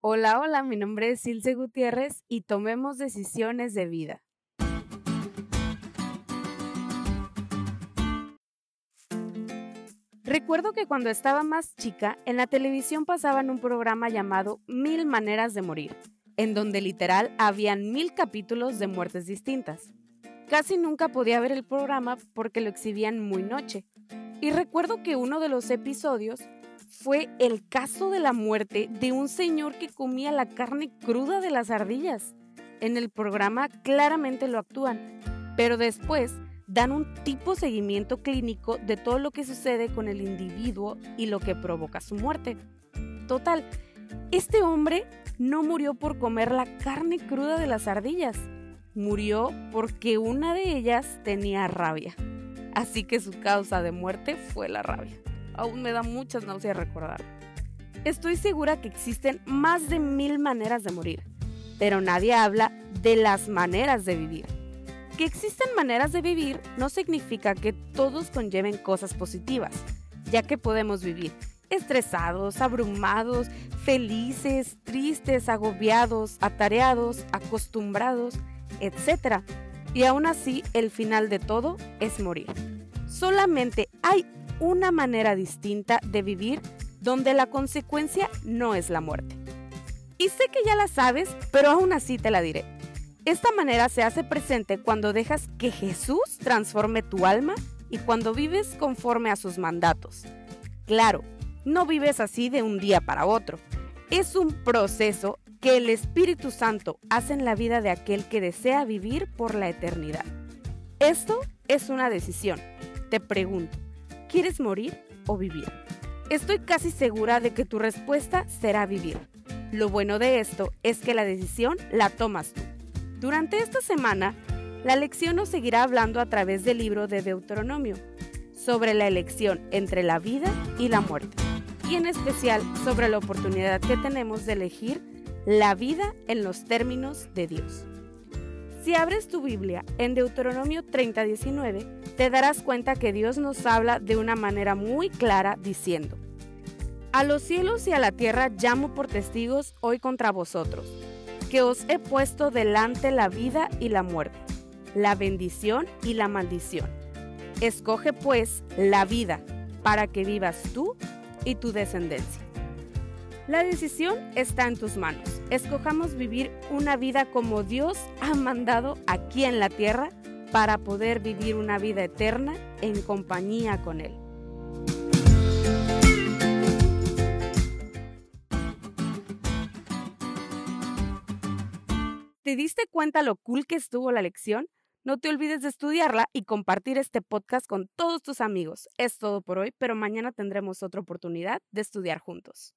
Hola, hola, mi nombre es Silce Gutiérrez y tomemos decisiones de vida. Recuerdo que cuando estaba más chica, en la televisión pasaban un programa llamado Mil Maneras de Morir, en donde literal habían mil capítulos de muertes distintas. Casi nunca podía ver el programa porque lo exhibían muy noche. Y recuerdo que uno de los episodios fue el caso de la muerte de un señor que comía la carne cruda de las ardillas. En el programa claramente lo actúan, pero después dan un tipo seguimiento clínico de todo lo que sucede con el individuo y lo que provoca su muerte. Total, este hombre no murió por comer la carne cruda de las ardillas, murió porque una de ellas tenía rabia. Así que su causa de muerte fue la rabia aún me da muchas náuseas recordar. Estoy segura que existen más de mil maneras de morir, pero nadie habla de las maneras de vivir. Que existen maneras de vivir no significa que todos conlleven cosas positivas, ya que podemos vivir estresados, abrumados, felices, tristes, agobiados, atareados, acostumbrados, etc. Y aún así, el final de todo es morir. Solamente hay una manera distinta de vivir donde la consecuencia no es la muerte. Y sé que ya la sabes, pero aún así te la diré. Esta manera se hace presente cuando dejas que Jesús transforme tu alma y cuando vives conforme a sus mandatos. Claro, no vives así de un día para otro. Es un proceso que el Espíritu Santo hace en la vida de aquel que desea vivir por la eternidad. Esto es una decisión. Te pregunto, ¿Quieres morir o vivir? Estoy casi segura de que tu respuesta será vivir. Lo bueno de esto es que la decisión la tomas tú. Durante esta semana, la lección nos seguirá hablando a través del libro de Deuteronomio sobre la elección entre la vida y la muerte, y en especial sobre la oportunidad que tenemos de elegir la vida en los términos de Dios. Si abres tu Biblia en Deuteronomio 30:19, te darás cuenta que Dios nos habla de una manera muy clara diciendo, A los cielos y a la tierra llamo por testigos hoy contra vosotros, que os he puesto delante la vida y la muerte, la bendición y la maldición. Escoge pues la vida para que vivas tú y tu descendencia. La decisión está en tus manos. Escojamos vivir una vida como Dios ha mandado aquí en la tierra para poder vivir una vida eterna en compañía con Él. ¿Te diste cuenta lo cool que estuvo la lección? No te olvides de estudiarla y compartir este podcast con todos tus amigos. Es todo por hoy, pero mañana tendremos otra oportunidad de estudiar juntos.